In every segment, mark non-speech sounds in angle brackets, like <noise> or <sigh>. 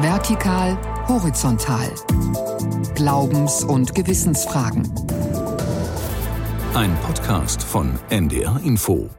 Vertikal, horizontal. Glaubens- und Gewissensfragen. Ein Podcast von NDR Info.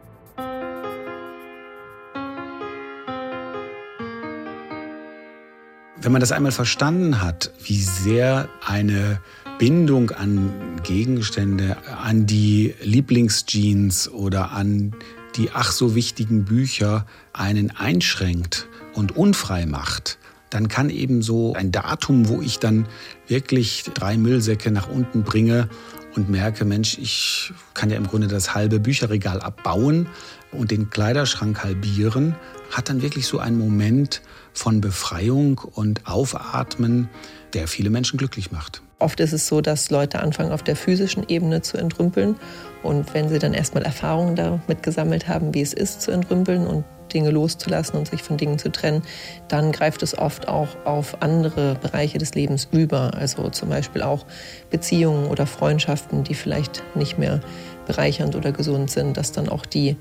Wenn man das einmal verstanden hat, wie sehr eine Bindung an Gegenstände, an die Lieblingsjeans oder an die ach so wichtigen Bücher einen einschränkt und unfrei macht, dann kann eben so ein Datum, wo ich dann wirklich drei Müllsäcke nach unten bringe und merke, Mensch, ich kann ja im Grunde das halbe Bücherregal abbauen und den Kleiderschrank halbieren, hat dann wirklich so einen Moment von Befreiung und Aufatmen, der viele Menschen glücklich macht. Oft ist es so, dass Leute anfangen, auf der physischen Ebene zu entrümpeln. Und wenn sie dann erstmal Erfahrungen damit gesammelt haben, wie es ist zu entrümpeln und Dinge loszulassen und sich von Dingen zu trennen, dann greift es oft auch auf andere Bereiche des Lebens über. Also zum Beispiel auch Beziehungen oder Freundschaften, die vielleicht nicht mehr bereichernd oder gesund sind, dass dann auch die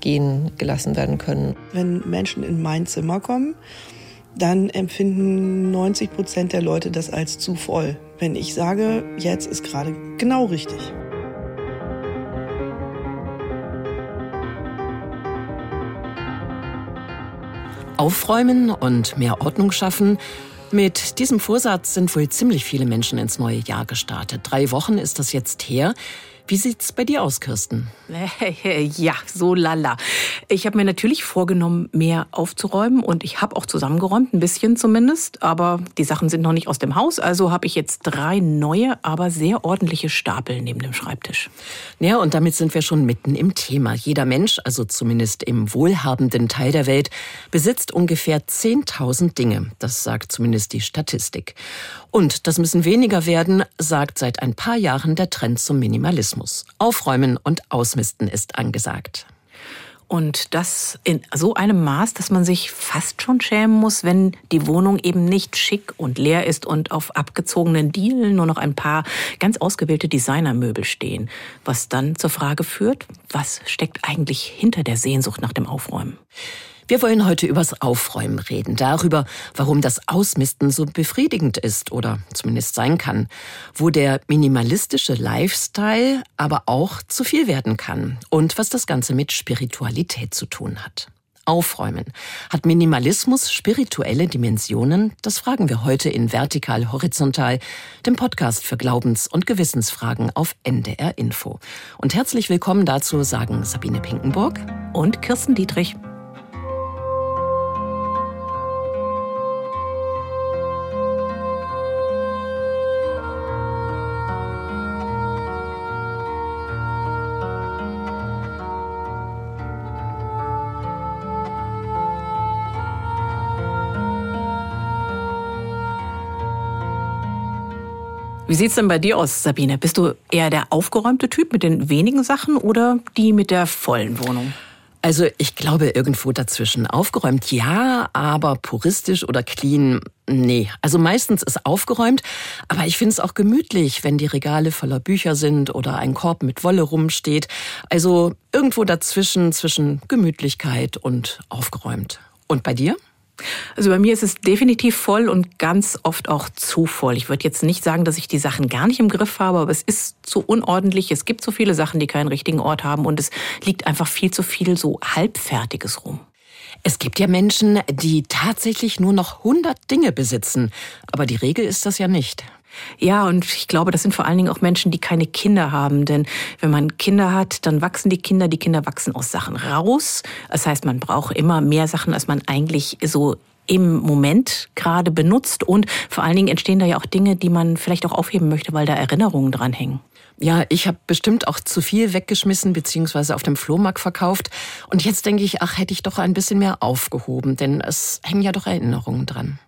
gehen gelassen werden können. Wenn Menschen in mein Zimmer kommen, dann empfinden 90 Prozent der Leute das als zu voll. Wenn ich sage, jetzt ist gerade genau richtig. Aufräumen und mehr Ordnung schaffen. Mit diesem Vorsatz sind wohl ziemlich viele Menschen ins neue Jahr gestartet. Drei Wochen ist das jetzt her. Wie sieht's bei dir aus, Kirsten? <laughs> Ja, so lala. Ich habe mir natürlich vorgenommen, mehr aufzuräumen und ich habe auch zusammengeräumt, ein bisschen zumindest, aber die Sachen sind noch nicht aus dem Haus, also habe ich jetzt drei neue, aber sehr ordentliche Stapel neben dem Schreibtisch. Ja, und damit sind wir schon mitten im Thema. Jeder Mensch, also zumindest im wohlhabenden Teil der Welt, besitzt ungefähr 10.000 Dinge. Das sagt zumindest die Statistik. Und das müssen weniger werden, sagt seit ein paar Jahren der Trend zum Minimalismus. Aufräumen und Ausmisten ist angesagt. Und das in so einem Maß, dass man sich fast schon schämen muss, wenn die Wohnung eben nicht schick und leer ist und auf abgezogenen Dielen nur noch ein paar ganz ausgewählte Designermöbel stehen. Was dann zur Frage führt, was steckt eigentlich hinter der Sehnsucht nach dem Aufräumen? Wir wollen heute übers Aufräumen reden, darüber, warum das Ausmisten so befriedigend ist oder zumindest sein kann, wo der minimalistische Lifestyle aber auch zu viel werden kann und was das Ganze mit Spiritualität zu tun hat. Aufräumen. Hat Minimalismus spirituelle Dimensionen? Das fragen wir heute in Vertikal Horizontal, dem Podcast für Glaubens- und Gewissensfragen auf NDR Info. Und herzlich willkommen dazu sagen Sabine Pinkenburg und Kirsten Dietrich. Wie sieht's denn bei dir aus, Sabine? Bist du eher der aufgeräumte Typ mit den wenigen Sachen oder die mit der vollen Wohnung? Also ich glaube irgendwo dazwischen. Aufgeräumt ja, aber puristisch oder clean nee. Also meistens ist aufgeräumt, aber ich finde es auch gemütlich, wenn die Regale voller Bücher sind oder ein Korb mit Wolle rumsteht. Also irgendwo dazwischen zwischen Gemütlichkeit und aufgeräumt. Und bei dir? Also bei mir ist es definitiv voll und ganz oft auch zu voll. Ich würde jetzt nicht sagen, dass ich die Sachen gar nicht im Griff habe, aber es ist zu unordentlich. Es gibt so viele Sachen, die keinen richtigen Ort haben und es liegt einfach viel zu viel so halbfertiges rum. Es gibt ja Menschen, die tatsächlich nur noch 100 Dinge besitzen, aber die Regel ist das ja nicht. Ja, und ich glaube, das sind vor allen Dingen auch Menschen, die keine Kinder haben. Denn wenn man Kinder hat, dann wachsen die Kinder, die Kinder wachsen aus Sachen raus. Das heißt, man braucht immer mehr Sachen, als man eigentlich so im Moment gerade benutzt. Und vor allen Dingen entstehen da ja auch Dinge, die man vielleicht auch aufheben möchte, weil da Erinnerungen dran hängen. Ja, ich habe bestimmt auch zu viel weggeschmissen beziehungsweise auf dem Flohmarkt verkauft. Und jetzt denke ich, ach, hätte ich doch ein bisschen mehr aufgehoben, denn es hängen ja doch Erinnerungen dran.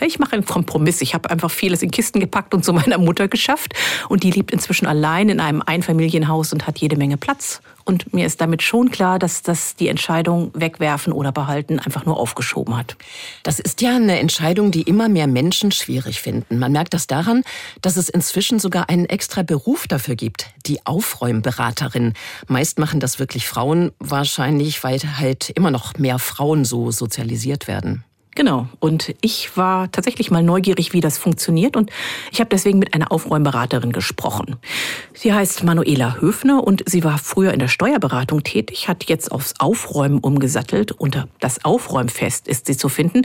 Ich mache einen Kompromiss. Ich habe einfach vieles in Kisten gepackt und zu meiner Mutter geschafft. Und die lebt inzwischen allein in einem Einfamilienhaus und hat jede Menge Platz. Und mir ist damit schon klar, dass das die Entscheidung wegwerfen oder behalten einfach nur aufgeschoben hat. Das ist ja eine Entscheidung, die immer mehr Menschen schwierig finden. Man merkt das daran, dass es inzwischen sogar einen extra Beruf dafür gibt, die Aufräumberaterin. Meist machen das wirklich Frauen, wahrscheinlich, weil halt immer noch mehr Frauen so sozialisiert werden. Genau. Und ich war tatsächlich mal neugierig, wie das funktioniert. Und ich habe deswegen mit einer Aufräumberaterin gesprochen. Sie heißt Manuela Höfner und sie war früher in der Steuerberatung tätig, hat jetzt aufs Aufräumen umgesattelt. Unter das Aufräumfest ist sie zu finden.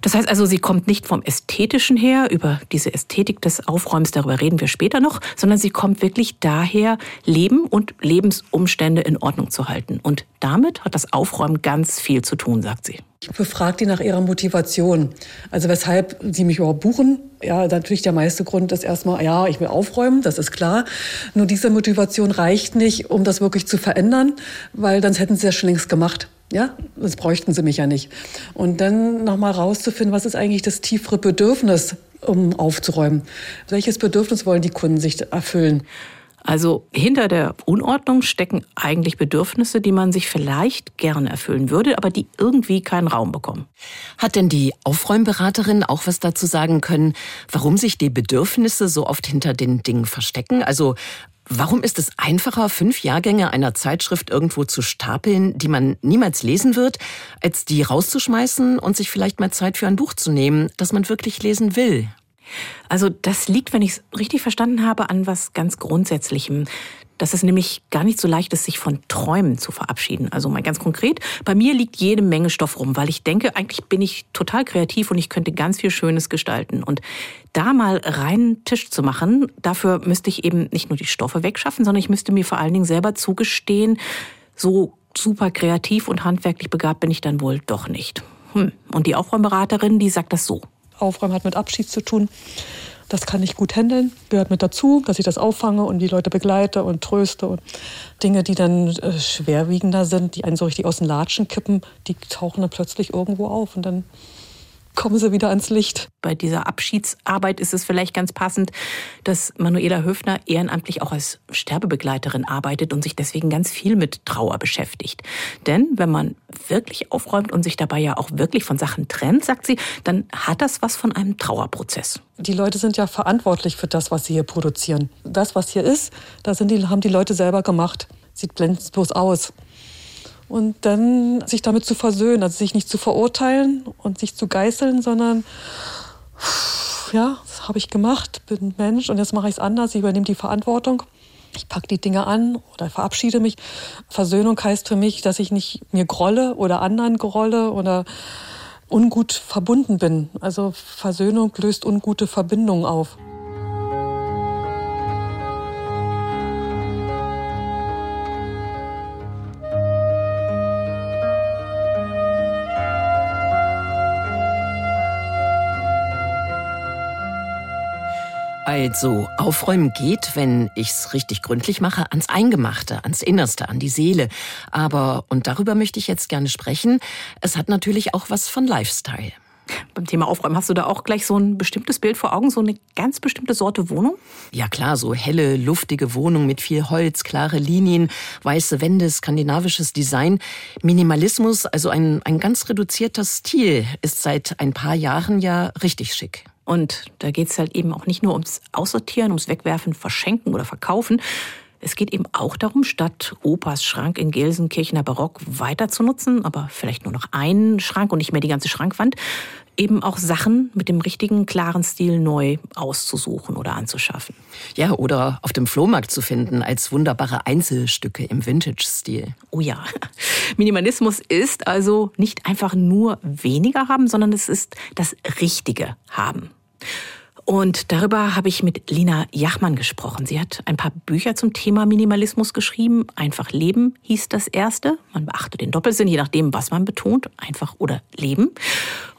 Das heißt also, sie kommt nicht vom Ästhetischen her, über diese Ästhetik des Aufräumens, darüber reden wir später noch, sondern sie kommt wirklich daher, Leben und Lebensumstände in Ordnung zu halten. Und damit hat das Aufräumen ganz viel zu tun, sagt sie. Ich befrage die nach ihrer Motivation. Also weshalb sie mich überhaupt buchen. Ja, natürlich der meiste Grund ist erstmal, ja, ich will aufräumen, das ist klar. Nur diese Motivation reicht nicht, um das wirklich zu verändern, weil dann hätten sie das schon längst gemacht. Ja, das bräuchten sie mich ja nicht. Und dann nochmal rauszufinden, was ist eigentlich das tiefere Bedürfnis, um aufzuräumen? Welches Bedürfnis wollen die Kunden sich erfüllen? Also hinter der Unordnung stecken eigentlich Bedürfnisse, die man sich vielleicht gerne erfüllen würde, aber die irgendwie keinen Raum bekommen. Hat denn die Aufräumberaterin auch was dazu sagen können, warum sich die Bedürfnisse so oft hinter den Dingen verstecken? Also Warum ist es einfacher, fünf Jahrgänge einer Zeitschrift irgendwo zu stapeln, die man niemals lesen wird, als die rauszuschmeißen und sich vielleicht mal Zeit für ein Buch zu nehmen, das man wirklich lesen will? Also das liegt, wenn ich es richtig verstanden habe, an was ganz Grundsätzlichem. Dass es nämlich gar nicht so leicht ist, sich von Träumen zu verabschieden. Also mal ganz konkret, bei mir liegt jede Menge Stoff rum, weil ich denke, eigentlich bin ich total kreativ und ich könnte ganz viel Schönes gestalten. Und da mal reinen Tisch zu machen, dafür müsste ich eben nicht nur die Stoffe wegschaffen, sondern ich müsste mir vor allen Dingen selber zugestehen, so super kreativ und handwerklich begabt bin ich dann wohl doch nicht. Hm. Und die Aufräumberaterin, die sagt das so. Aufräumen hat mit Abschied zu tun. Das kann ich gut handeln, gehört mit dazu, dass ich das auffange und die Leute begleite und tröste. Und Dinge, die dann äh, schwerwiegender sind, die einen so richtig aus den Latschen kippen, die tauchen dann plötzlich irgendwo auf und dann kommen sie wieder ans Licht. Bei dieser Abschiedsarbeit ist es vielleicht ganz passend, dass Manuela Höfner ehrenamtlich auch als Sterbebegleiterin arbeitet und sich deswegen ganz viel mit Trauer beschäftigt. Denn wenn man wirklich aufräumt und sich dabei ja auch wirklich von Sachen trennt, sagt sie, dann hat das was von einem Trauerprozess. Die Leute sind ja verantwortlich für das, was sie hier produzieren. Das, was hier ist, das sind die, haben die Leute selber gemacht. Sieht blendend bloß aus und dann sich damit zu versöhnen, also sich nicht zu verurteilen und sich zu geißeln, sondern ja, das habe ich gemacht, bin Mensch und jetzt mache ich es anders, ich übernehme die Verantwortung. Ich packe die Dinge an oder verabschiede mich. Versöhnung heißt für mich, dass ich nicht mir grolle oder anderen grolle oder ungut verbunden bin. Also Versöhnung löst ungute Verbindungen auf. Also, aufräumen geht, wenn ich's richtig gründlich mache, ans Eingemachte, ans Innerste, an die Seele. Aber, und darüber möchte ich jetzt gerne sprechen, es hat natürlich auch was von Lifestyle. Beim Thema Aufräumen hast du da auch gleich so ein bestimmtes Bild vor Augen, so eine ganz bestimmte Sorte Wohnung? Ja klar, so helle, luftige Wohnung mit viel Holz, klare Linien, weiße Wände, skandinavisches Design. Minimalismus, also ein, ein ganz reduzierter Stil, ist seit ein paar Jahren ja richtig schick. Und da geht es halt eben auch nicht nur ums Aussortieren, ums Wegwerfen, Verschenken oder Verkaufen. Es geht eben auch darum, statt Opas Schrank in Gelsenkirchener Barock weiter zu nutzen, aber vielleicht nur noch einen Schrank und nicht mehr die ganze Schrankwand, eben auch Sachen mit dem richtigen, klaren Stil neu auszusuchen oder anzuschaffen. Ja, oder auf dem Flohmarkt zu finden als wunderbare Einzelstücke im Vintage-Stil. Oh ja. Minimalismus ist also nicht einfach nur weniger haben, sondern es ist das Richtige haben. Und darüber habe ich mit Lina Jachmann gesprochen. Sie hat ein paar Bücher zum Thema Minimalismus geschrieben. Einfach Leben hieß das erste. Man beachte den Doppelsinn, je nachdem, was man betont. Einfach oder Leben.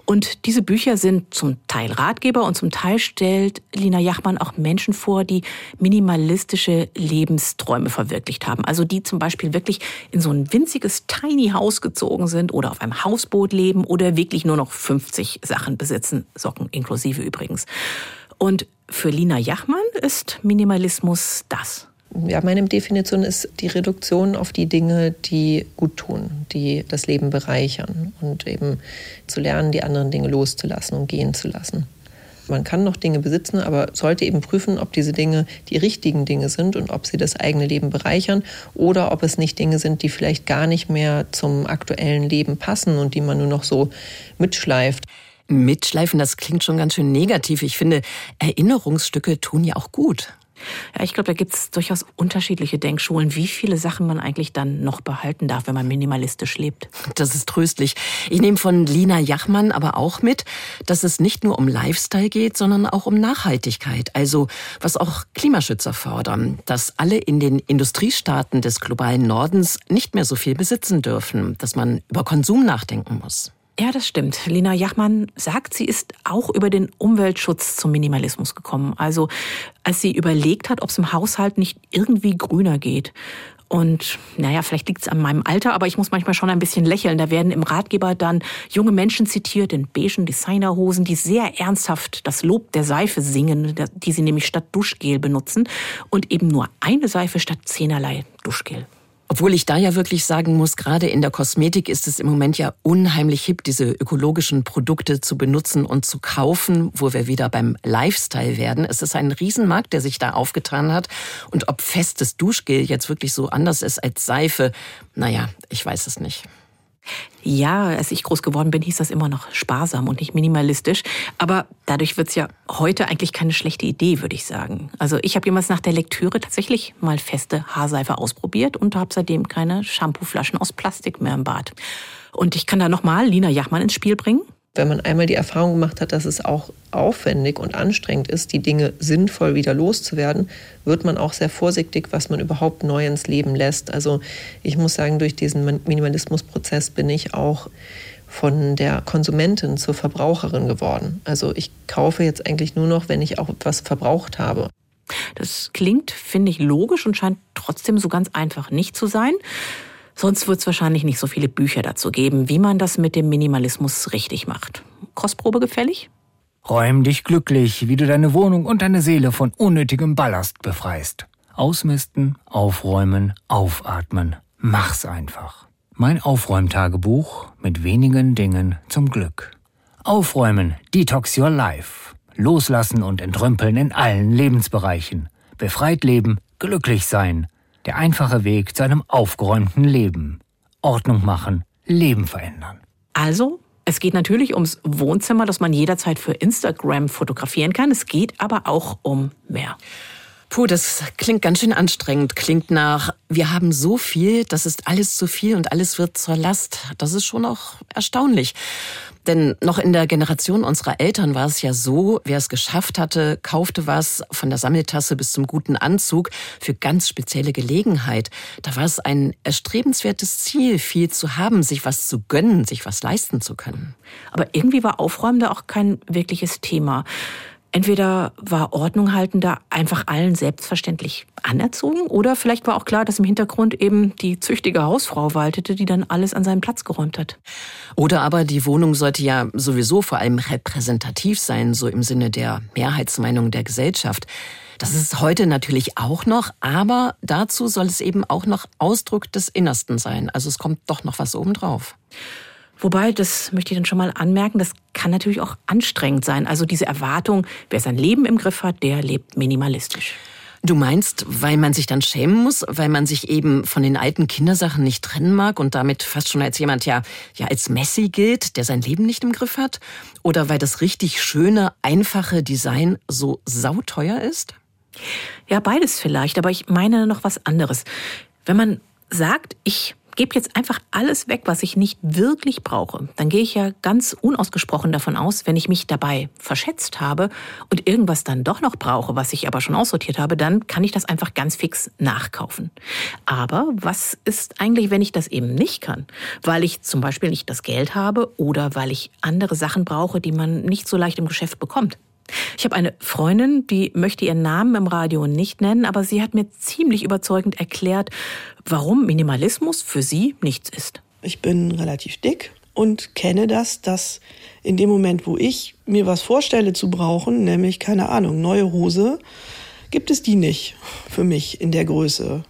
Und diese Bücher sind zum Teil Ratgeber und zum Teil stellt Lina Jachmann auch Menschen vor, die minimalistische Lebensträume verwirklicht haben. Also die zum Beispiel wirklich in so ein winziges Tiny Haus gezogen sind oder auf einem Hausboot leben oder wirklich nur noch 50 Sachen besitzen, Socken inklusive übrigens. Und für Lina Jachmann ist Minimalismus das. Ja, meine Definition ist die Reduktion auf die Dinge, die gut tun, die das Leben bereichern und eben zu lernen, die anderen Dinge loszulassen und gehen zu lassen. Man kann noch Dinge besitzen, aber sollte eben prüfen, ob diese Dinge die richtigen Dinge sind und ob sie das eigene Leben bereichern oder ob es nicht Dinge sind, die vielleicht gar nicht mehr zum aktuellen Leben passen und die man nur noch so mitschleift. Mitschleifen, das klingt schon ganz schön negativ. Ich finde, Erinnerungsstücke tun ja auch gut. Ja, ich glaube, da gibt es durchaus unterschiedliche Denkschulen, wie viele Sachen man eigentlich dann noch behalten darf, wenn man minimalistisch lebt. Das ist tröstlich. Ich nehme von Lina Jachmann aber auch mit, dass es nicht nur um Lifestyle geht, sondern auch um Nachhaltigkeit. Also was auch Klimaschützer fordern, dass alle in den Industriestaaten des globalen Nordens nicht mehr so viel besitzen dürfen, dass man über Konsum nachdenken muss. Ja, das stimmt. Lena Jachmann sagt, sie ist auch über den Umweltschutz zum Minimalismus gekommen. Also als sie überlegt hat, ob es im Haushalt nicht irgendwie grüner geht. Und naja, vielleicht liegt es an meinem Alter, aber ich muss manchmal schon ein bisschen lächeln. Da werden im Ratgeber dann junge Menschen zitiert in beigen Designerhosen, die sehr ernsthaft das Lob der Seife singen, die sie nämlich statt Duschgel benutzen und eben nur eine Seife statt zehnerlei Duschgel. Obwohl ich da ja wirklich sagen muss, gerade in der Kosmetik ist es im Moment ja unheimlich hip, diese ökologischen Produkte zu benutzen und zu kaufen, wo wir wieder beim Lifestyle werden. Es ist ein Riesenmarkt, der sich da aufgetan hat. Und ob festes Duschgel jetzt wirklich so anders ist als Seife, naja, ich weiß es nicht. Ja, als ich groß geworden bin, hieß das immer noch sparsam und nicht minimalistisch. Aber dadurch wird's ja heute eigentlich keine schlechte Idee, würde ich sagen. Also ich habe jemals nach der Lektüre tatsächlich mal feste Haarseife ausprobiert und habe seitdem keine Shampooflaschen aus Plastik mehr im Bad. Und ich kann da nochmal Lina Jachmann ins Spiel bringen. Wenn man einmal die Erfahrung gemacht hat, dass es auch aufwendig und anstrengend ist, die Dinge sinnvoll wieder loszuwerden, wird man auch sehr vorsichtig, was man überhaupt neu ins Leben lässt. Also ich muss sagen, durch diesen Minimalismusprozess bin ich auch von der Konsumentin zur Verbraucherin geworden. Also ich kaufe jetzt eigentlich nur noch, wenn ich auch etwas verbraucht habe. Das klingt, finde ich, logisch und scheint trotzdem so ganz einfach nicht zu sein. Sonst wird es wahrscheinlich nicht so viele Bücher dazu geben, wie man das mit dem Minimalismus richtig macht. Kostprobe gefällig? Räum dich glücklich, wie du deine Wohnung und deine Seele von unnötigem Ballast befreist. Ausmisten, aufräumen, aufatmen. Mach's einfach. Mein Aufräumtagebuch mit wenigen Dingen zum Glück. Aufräumen, Detox Your Life. Loslassen und entrümpeln in allen Lebensbereichen. Befreit leben, glücklich sein. Der einfache Weg zu einem aufgeräumten Leben. Ordnung machen, Leben verändern. Also, es geht natürlich ums Wohnzimmer, das man jederzeit für Instagram fotografieren kann. Es geht aber auch um mehr. Puh, das klingt ganz schön anstrengend. Klingt nach, wir haben so viel, das ist alles zu viel und alles wird zur Last. Das ist schon auch erstaunlich. Denn noch in der Generation unserer Eltern war es ja so, wer es geschafft hatte, kaufte was von der Sammeltasse bis zum guten Anzug für ganz spezielle Gelegenheit. Da war es ein erstrebenswertes Ziel, viel zu haben, sich was zu gönnen, sich was leisten zu können. Aber irgendwie war Aufräumen da auch kein wirkliches Thema. Entweder war Ordnung halten da einfach allen selbstverständlich anerzogen oder vielleicht war auch klar, dass im Hintergrund eben die züchtige Hausfrau waltete, die dann alles an seinen Platz geräumt hat. Oder aber die Wohnung sollte ja sowieso vor allem repräsentativ sein, so im Sinne der Mehrheitsmeinung der Gesellschaft. Das ist heute natürlich auch noch, aber dazu soll es eben auch noch Ausdruck des Innersten sein. Also es kommt doch noch was obendrauf. Wobei, das möchte ich dann schon mal anmerken, das kann natürlich auch anstrengend sein. Also diese Erwartung, wer sein Leben im Griff hat, der lebt minimalistisch. Du meinst, weil man sich dann schämen muss, weil man sich eben von den alten Kindersachen nicht trennen mag und damit fast schon als jemand ja, ja als Messi gilt, der sein Leben nicht im Griff hat? Oder weil das richtig schöne, einfache Design so sauteuer ist? Ja, beides vielleicht, aber ich meine noch was anderes. Wenn man sagt, ich gebe jetzt einfach alles weg, was ich nicht wirklich brauche, dann gehe ich ja ganz unausgesprochen davon aus, wenn ich mich dabei verschätzt habe und irgendwas dann doch noch brauche, was ich aber schon aussortiert habe, dann kann ich das einfach ganz fix nachkaufen. Aber was ist eigentlich, wenn ich das eben nicht kann? Weil ich zum Beispiel nicht das Geld habe oder weil ich andere Sachen brauche, die man nicht so leicht im Geschäft bekommt. Ich habe eine Freundin, die möchte ihren Namen im Radio nicht nennen, aber sie hat mir ziemlich überzeugend erklärt, warum Minimalismus für sie nichts ist. Ich bin relativ dick und kenne das, dass in dem Moment, wo ich mir was vorstelle zu brauchen, nämlich keine Ahnung, neue Hose, gibt es die nicht für mich in der Größe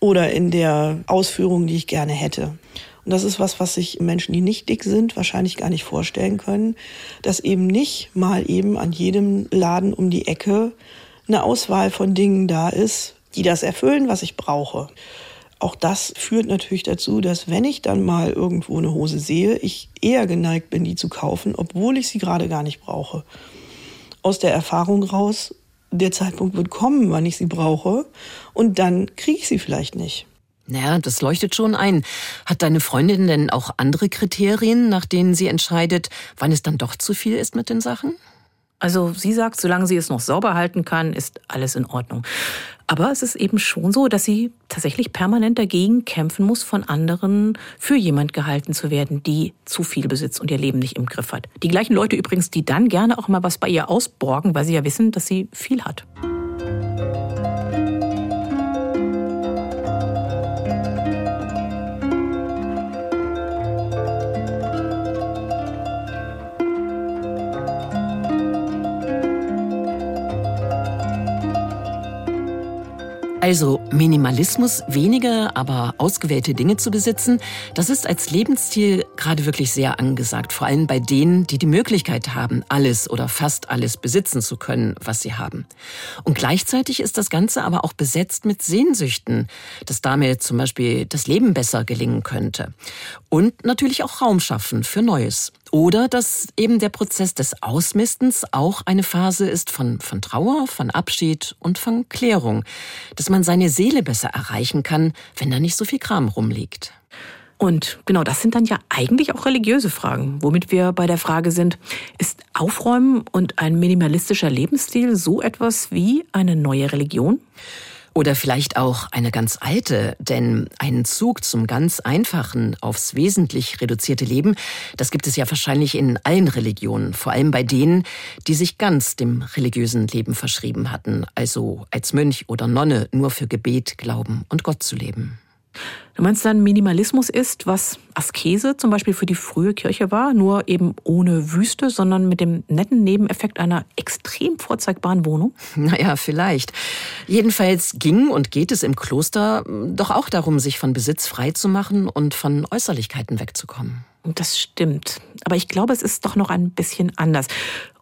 oder in der Ausführung, die ich gerne hätte. Und das ist was, was sich Menschen, die nicht dick sind, wahrscheinlich gar nicht vorstellen können, dass eben nicht mal eben an jedem Laden um die Ecke eine Auswahl von Dingen da ist, die das erfüllen, was ich brauche. Auch das führt natürlich dazu, dass wenn ich dann mal irgendwo eine Hose sehe, ich eher geneigt bin, die zu kaufen, obwohl ich sie gerade gar nicht brauche. Aus der Erfahrung raus, der Zeitpunkt wird kommen, wann ich sie brauche, und dann kriege ich sie vielleicht nicht. Naja, das leuchtet schon ein. Hat deine Freundin denn auch andere Kriterien, nach denen sie entscheidet, wann es dann doch zu viel ist mit den Sachen? Also sie sagt, solange sie es noch sauber halten kann, ist alles in Ordnung. Aber es ist eben schon so, dass sie tatsächlich permanent dagegen kämpfen muss, von anderen für jemand gehalten zu werden, die zu viel besitzt und ihr Leben nicht im Griff hat. Die gleichen Leute übrigens, die dann gerne auch mal was bei ihr ausborgen, weil sie ja wissen, dass sie viel hat. Also Minimalismus, wenige, aber ausgewählte Dinge zu besitzen, das ist als Lebensstil gerade wirklich sehr angesagt. Vor allem bei denen, die die Möglichkeit haben, alles oder fast alles besitzen zu können, was sie haben. Und gleichzeitig ist das Ganze aber auch besetzt mit Sehnsüchten, dass damit zum Beispiel das Leben besser gelingen könnte. Und natürlich auch Raum schaffen für Neues. Oder dass eben der Prozess des Ausmistens auch eine Phase ist von, von Trauer, von Abschied und von Klärung. Dass man seine Seele besser erreichen kann, wenn da nicht so viel Kram rumliegt. Und genau das sind dann ja eigentlich auch religiöse Fragen, womit wir bei der Frage sind, ist Aufräumen und ein minimalistischer Lebensstil so etwas wie eine neue Religion? Oder vielleicht auch eine ganz alte, denn einen Zug zum ganz einfachen, aufs wesentlich reduzierte Leben, das gibt es ja wahrscheinlich in allen Religionen, vor allem bei denen, die sich ganz dem religiösen Leben verschrieben hatten, also als Mönch oder Nonne nur für Gebet, Glauben und Gott zu leben. Du meinst dann, Minimalismus ist, was Askese zum Beispiel für die frühe Kirche war, nur eben ohne Wüste, sondern mit dem netten Nebeneffekt einer extrem vorzeigbaren Wohnung? <laughs> Naja, vielleicht. Jedenfalls ging und geht es im Kloster doch auch darum, sich von Besitz frei zu machen und von Äußerlichkeiten wegzukommen. Das stimmt. Aber ich glaube, es ist doch noch ein bisschen anders.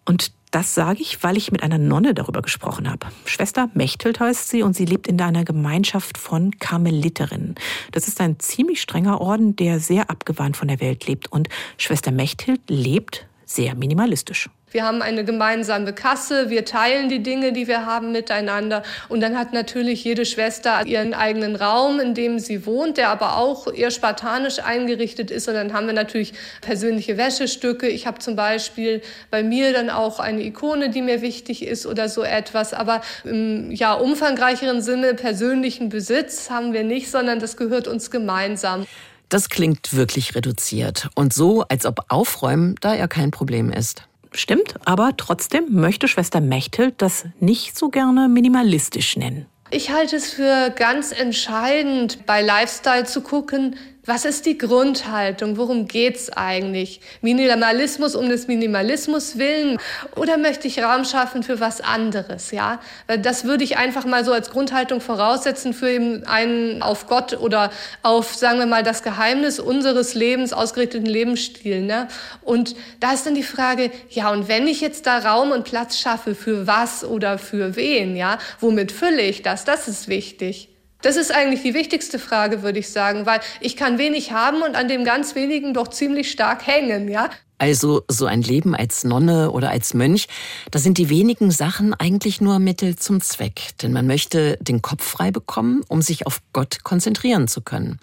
Und das sage ich, weil ich mit einer Nonne darüber gesprochen habe. Schwester Mechthild heißt sie und sie lebt in einer Gemeinschaft von Karmeliterinnen. Das ist ein ziemlich strenger Orden, der sehr abgewandt von der Welt lebt. Und Schwester Mechthild lebt sehr minimalistisch. Wir haben eine gemeinsame Kasse, wir teilen die Dinge, die wir haben miteinander. Und dann hat natürlich jede Schwester ihren eigenen Raum, in dem sie wohnt, der aber auch eher spartanisch eingerichtet ist. Und dann haben wir natürlich persönliche Wäschestücke. Ich habe zum Beispiel bei mir dann auch eine Ikone, die mir wichtig ist oder so etwas. Aber im ja, umfangreicheren Sinne persönlichen Besitz haben wir nicht, sondern das gehört uns gemeinsam. Das klingt wirklich reduziert und so, als ob Aufräumen da ja kein Problem ist. Stimmt, aber trotzdem möchte Schwester Mechthild das nicht so gerne minimalistisch nennen. Ich halte es für ganz entscheidend, bei Lifestyle zu gucken, was ist die Grundhaltung? Worum geht's eigentlich? Minimalismus um des Minimalismus willen? Oder möchte ich Raum schaffen für was anderes? Ja, das würde ich einfach mal so als Grundhaltung voraussetzen für eben einen auf Gott oder auf, sagen wir mal, das Geheimnis unseres Lebens ausgerichteten Lebensstil. Ne? Und da ist dann die Frage, ja, und wenn ich jetzt da Raum und Platz schaffe, für was oder für wen? Ja, womit fülle ich das? Das ist wichtig. Das ist eigentlich die wichtigste Frage, würde ich sagen, weil ich kann wenig haben und an dem ganz wenigen doch ziemlich stark hängen, ja. Also so ein Leben als Nonne oder als Mönch, da sind die wenigen Sachen eigentlich nur Mittel zum Zweck. Denn man möchte den Kopf frei bekommen, um sich auf Gott konzentrieren zu können.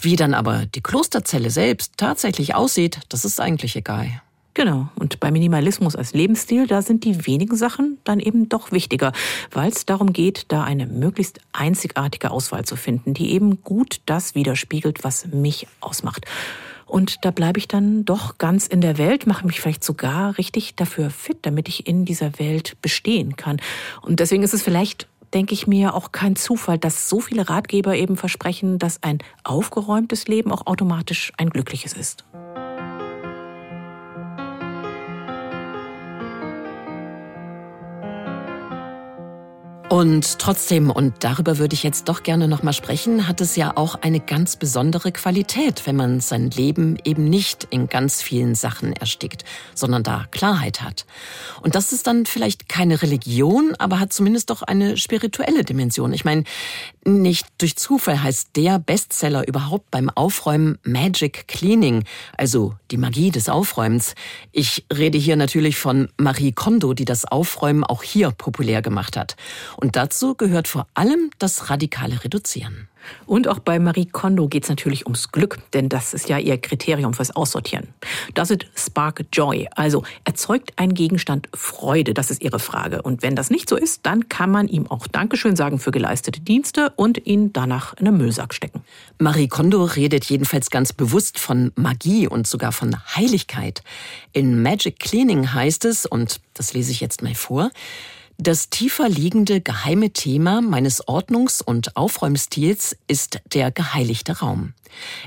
Wie dann aber die Klosterzelle selbst tatsächlich aussieht, das ist eigentlich egal. Genau. Und bei Minimalismus als Lebensstil, da sind die wenigen Sachen dann eben doch wichtiger, weil es darum geht, da eine möglichst einzigartige Auswahl zu finden, die eben gut das widerspiegelt, was mich ausmacht. Und da bleibe ich dann doch ganz in der Welt, mache mich vielleicht sogar richtig dafür fit, damit ich in dieser Welt bestehen kann. Und deswegen ist es vielleicht denke ich mir, auch kein Zufall, dass so viele Ratgeber eben versprechen, dass ein aufgeräumtes Leben auch automatisch ein glückliches ist. Und trotzdem, und darüber würde ich jetzt doch gerne noch mal sprechen, hat es ja auch eine ganz besondere Qualität, wenn man sein Leben eben nicht in ganz vielen Sachen erstickt, sondern da Klarheit hat. Und das ist dann vielleicht keine Religion, aber hat zumindest doch eine spirituelle Dimension. Ich meine, nicht durch Zufall heißt der Bestseller überhaupt beim Aufräumen Magic Cleaning, also die Magie des Aufräumens. Ich rede hier natürlich von Marie Kondo, die das Aufräumen auch hier populär gemacht hat. Dazu gehört vor allem das radikale Reduzieren. Und auch bei Marie Kondo geht es natürlich ums Glück, denn das ist ja ihr Kriterium fürs Aussortieren. Does it spark joy? Also erzeugt ein Gegenstand Freude? Das ist ihre Frage. Und wenn das nicht so ist, dann kann man ihm auch Dankeschön sagen für geleistete Dienste und ihn danach in den Müllsack stecken. Marie Kondo redet jedenfalls ganz bewusst von Magie und sogar von Heiligkeit. In Magic Cleaning heißt es, und das lese ich jetzt mal vor, das tiefer liegende geheime Thema meines Ordnungs- und Aufräumstils ist der geheiligte Raum.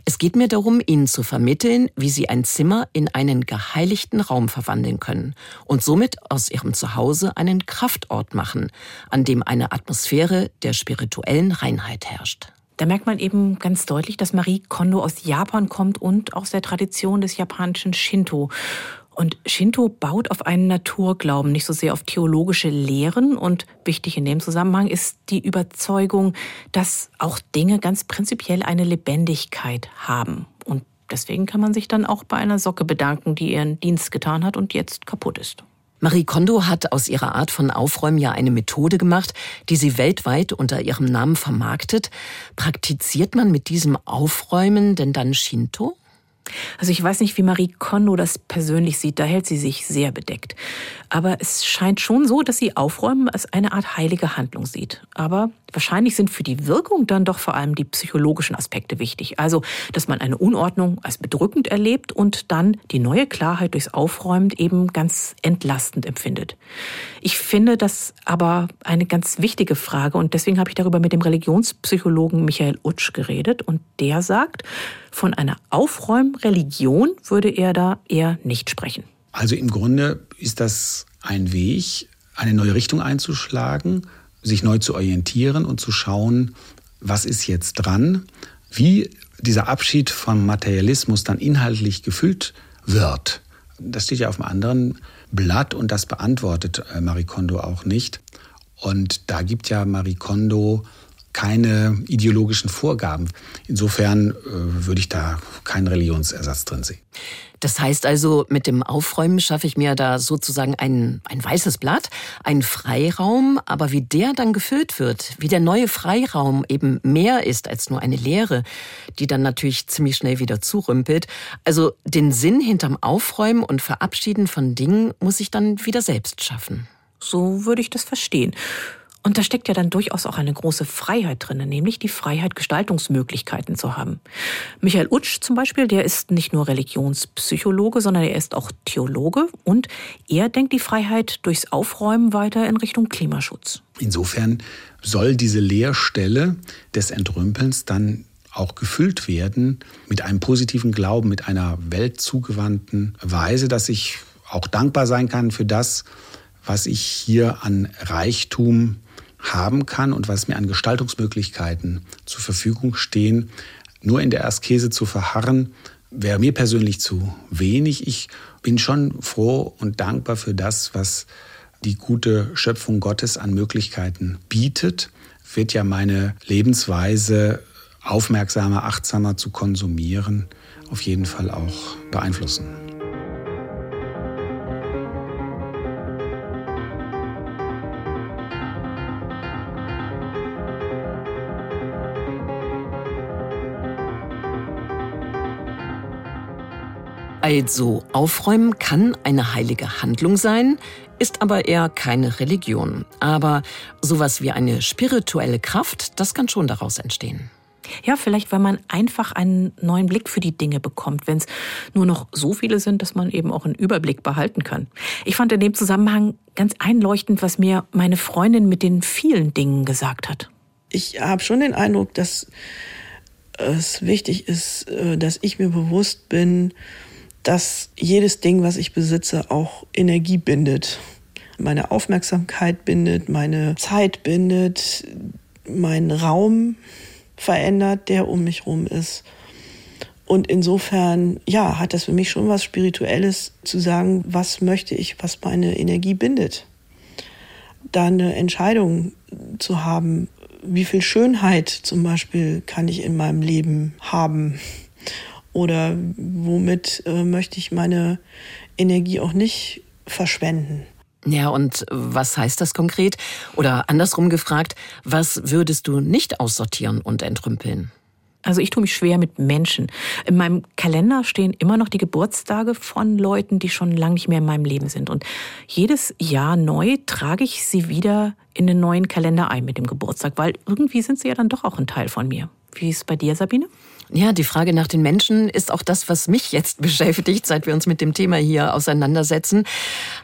Es geht mir darum, Ihnen zu vermitteln, wie Sie ein Zimmer in einen geheiligten Raum verwandeln können und somit aus Ihrem Zuhause einen Kraftort machen, an dem eine Atmosphäre der spirituellen Reinheit herrscht. Da merkt man eben ganz deutlich, dass Marie Kondo aus Japan kommt und aus der Tradition des japanischen Shinto. Und Shinto baut auf einen Naturglauben, nicht so sehr auf theologische Lehren. Und wichtig in dem Zusammenhang ist die Überzeugung, dass auch Dinge ganz prinzipiell eine Lebendigkeit haben. Und deswegen kann man sich dann auch bei einer Socke bedanken, die ihren Dienst getan hat und jetzt kaputt ist. Marie Kondo hat aus ihrer Art von Aufräumen ja eine Methode gemacht, die sie weltweit unter ihrem Namen vermarktet. Praktiziert man mit diesem Aufräumen denn dann Shinto? Also ich weiß nicht, wie Marie Kondo das persönlich sieht, da hält sie sich sehr bedeckt. Aber es scheint schon so, dass sie Aufräumen als eine Art heilige Handlung sieht. Aber wahrscheinlich sind für die Wirkung dann doch vor allem die psychologischen Aspekte wichtig. Also, dass man eine Unordnung als bedrückend erlebt und dann die neue Klarheit durchs Aufräumen eben ganz entlastend empfindet. Ich finde das aber eine ganz wichtige Frage und deswegen habe ich darüber mit dem Religionspsychologen Michael Utsch geredet und der sagt, von einer Aufräumreligion würde er da eher nicht sprechen. Also im Grunde ist das ein Weg, eine neue Richtung einzuschlagen, sich neu zu orientieren und zu schauen, was ist jetzt dran, wie dieser Abschied vom Materialismus dann inhaltlich gefüllt wird. Das steht ja auf einem anderen Blatt und das beantwortet äh, Marie Kondo auch nicht. Und da gibt ja Marie Kondo keine ideologischen Vorgaben. Insofern äh, würde ich da keinen Religionsersatz drin sehen. Das heißt also, mit dem Aufräumen schaffe ich mir da sozusagen ein, ein weißes Blatt, ein Freiraum, aber wie der dann gefüllt wird, wie der neue Freiraum eben mehr ist als nur eine Leere, die dann natürlich ziemlich schnell wieder zurümpelt. Also den Sinn hinterm Aufräumen und Verabschieden von Dingen muss ich dann wieder selbst schaffen. So würde ich das verstehen. Und da steckt ja dann durchaus auch eine große Freiheit drin, nämlich die Freiheit, Gestaltungsmöglichkeiten zu haben. Michael Utsch zum Beispiel, der ist nicht nur Religionspsychologe, sondern er ist auch Theologe und er denkt die Freiheit durchs Aufräumen weiter in Richtung Klimaschutz. Insofern soll diese Leerstelle des Entrümpelns dann auch gefüllt werden mit einem positiven Glauben, mit einer weltzugewandten Weise, dass ich auch dankbar sein kann für das, was ich hier an Reichtum haben kann und was mir an Gestaltungsmöglichkeiten zur Verfügung stehen. Nur in der Askese zu verharren, wäre mir persönlich zu wenig. Ich bin schon froh und dankbar für das, was die gute Schöpfung Gottes an Möglichkeiten bietet, wird ja meine Lebensweise aufmerksamer, achtsamer zu konsumieren, auf jeden Fall auch beeinflussen. Also aufräumen kann eine heilige Handlung sein, ist aber eher keine Religion. Aber sowas wie eine spirituelle Kraft, das kann schon daraus entstehen. Ja, vielleicht, weil man einfach einen neuen Blick für die Dinge bekommt, wenn es nur noch so viele sind, dass man eben auch einen Überblick behalten kann. Ich fand in dem Zusammenhang ganz einleuchtend, was mir meine Freundin mit den vielen Dingen gesagt hat. Ich habe schon den Eindruck, dass es wichtig ist, äh, dass ich mir bewusst bin, dass jedes Ding, was ich besitze, auch Energie bindet. meine Aufmerksamkeit bindet, meine Zeit bindet, meinen Raum verändert, der um mich rum ist. Und insofern, ja, hat das für mich schon was Spirituelles zu sagen, was möchte ich, was meine Energie bindet. Da eine Entscheidung zu haben, wie viel Schönheit zum Beispiel kann ich in meinem Leben haben oder womit äh, möchte ich meine Energie auch nicht verschwenden. Ja, und was heißt das konkret? Oder andersrum gefragt, was würdest du nicht aussortieren und entrümpeln? Also ich tue mich schwer mit Menschen. In meinem Kalender stehen immer noch die Geburtstage von Leuten, die schon lange nicht mehr in meinem Leben sind. Und jedes Jahr neu trage ich sie wieder in den neuen Kalender ein mit dem Geburtstag, weil irgendwie sind sie ja dann doch auch ein Teil von mir. Wie ist es bei dir, Sabine? Ja, die Frage nach den Menschen ist auch das, was mich jetzt <laughs> beschäftigt, seit wir uns mit dem Thema hier auseinandersetzen.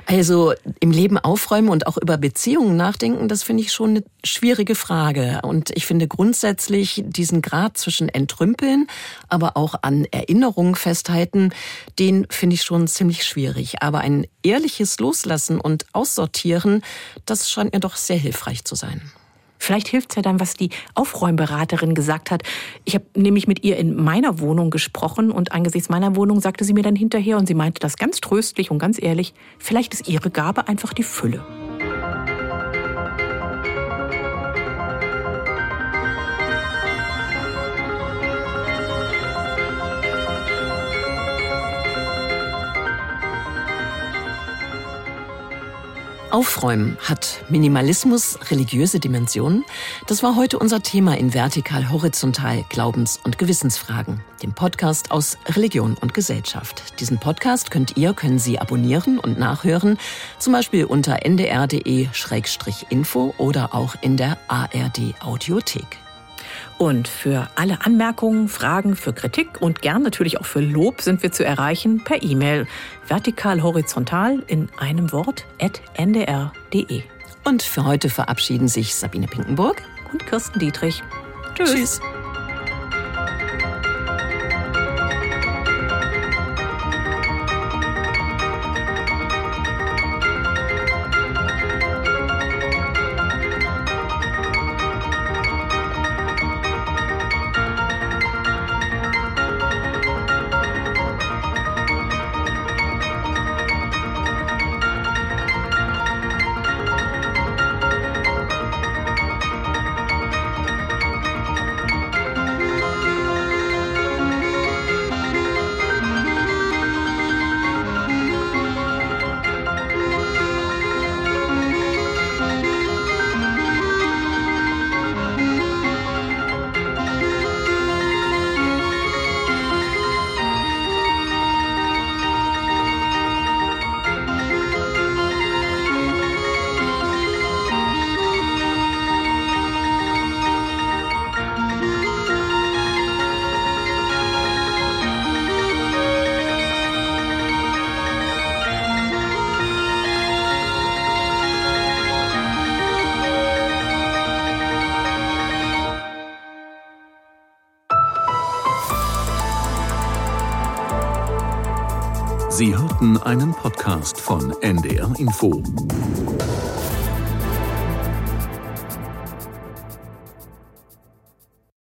Also im Leben aufräumen und auch über Beziehungen nachdenken, das finde ich schon eine schwierige Frage. Und ich finde grundsätzlich diesen Grad zwischen Entrümpeln, aber auch an Erinnerungen festhalten, den finde ich schon ziemlich schwierig. Aber ein ehrliches Loslassen und Aussortieren, das scheint mir doch sehr hilfreich zu sein. Vielleicht hilft es ja dann, was die Aufräumberaterin gesagt hat. Ich habe nämlich mit ihr in meiner Wohnung gesprochen und angesichts meiner Wohnung sagte sie mir dann hinterher und sie meinte das ganz tröstlich und ganz ehrlich, vielleicht ist ihre Gabe einfach die Fülle. Aufräumen hat Minimalismus religiöse Dimensionen? Das war heute unser Thema in Vertikal Horizontal Glaubens- und Gewissensfragen, dem Podcast aus Religion und Gesellschaft. Diesen Podcast könnt ihr, können Sie abonnieren und nachhören, zum Beispiel unter ndr.de-info oder auch in der ARD Audiothek. Und für alle Anmerkungen, Fragen, für Kritik und gern natürlich auch für Lob sind wir zu erreichen per E-Mail vertikal horizontal in einem Wort at ndr.de. Und für heute verabschieden sich Sabine Pinkenburg und Kirsten Dietrich. Tschüss. Tschüss. hörten einen Podcast von NDR Info.